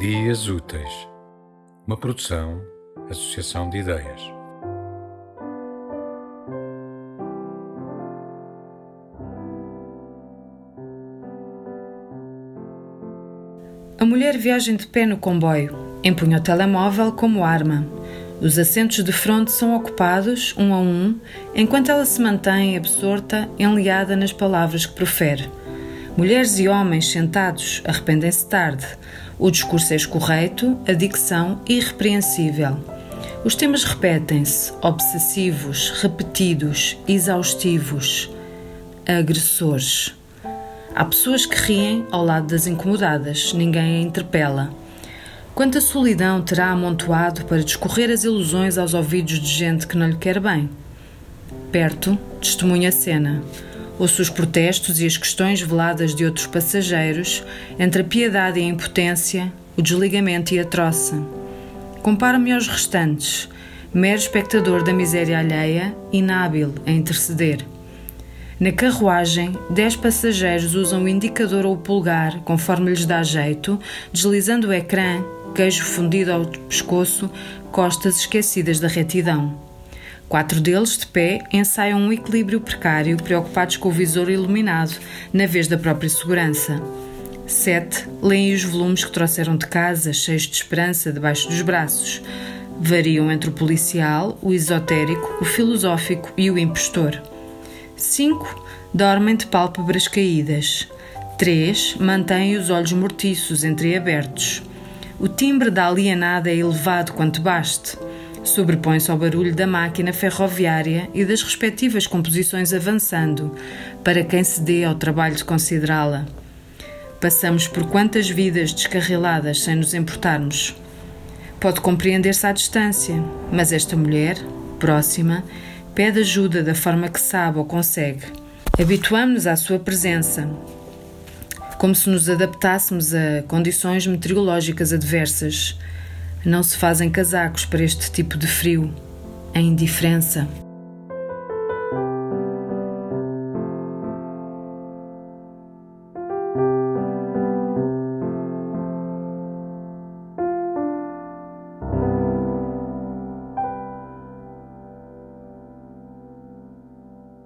Memórias Úteis, uma produção, associação de ideias. A mulher viaja de pé no comboio, empunha o telemóvel como arma. Os assentos de fronte são ocupados, um a um, enquanto ela se mantém absorta, enliada nas palavras que profere. Mulheres e homens sentados arrependem-se tarde. O discurso é escorreito, a dicção irrepreensível. Os temas repetem-se, obsessivos, repetidos, exaustivos, agressores. Há pessoas que riem ao lado das incomodadas, ninguém a interpela. Quanta solidão terá amontoado para discorrer as ilusões aos ouvidos de gente que não lhe quer bem? Perto, testemunha a cena. Ouço os protestos e as questões veladas de outros passageiros, entre a piedade e a impotência, o desligamento e a troça. Comparo-me aos restantes, mero espectador da miséria alheia, inábil a interceder. Na carruagem, dez passageiros usam o indicador ou o pulgar, conforme lhes dá jeito, deslizando o ecrã, queijo fundido ao pescoço, costas esquecidas da retidão. Quatro deles, de pé, ensaiam um equilíbrio precário, preocupados com o visor iluminado, na vez da própria segurança. Sete leem os volumes que trouxeram de casa, cheios de esperança, debaixo dos braços. Variam entre o policial, o esotérico, o filosófico e o impostor. Cinco dormem de pálpebras caídas. Três mantêm os olhos mortiços entreabertos. O timbre da alienada é elevado quanto baste sobrepõe-se ao barulho da máquina ferroviária e das respectivas composições avançando, para quem se dê ao trabalho de considerá-la. Passamos por quantas vidas descarriladas sem nos importarmos. Pode compreender-se à distância, mas esta mulher, próxima, pede ajuda da forma que sabe ou consegue. Habituamos-nos à sua presença, como se nos adaptássemos a condições meteorológicas adversas não se fazem casacos para este tipo de frio. A indiferença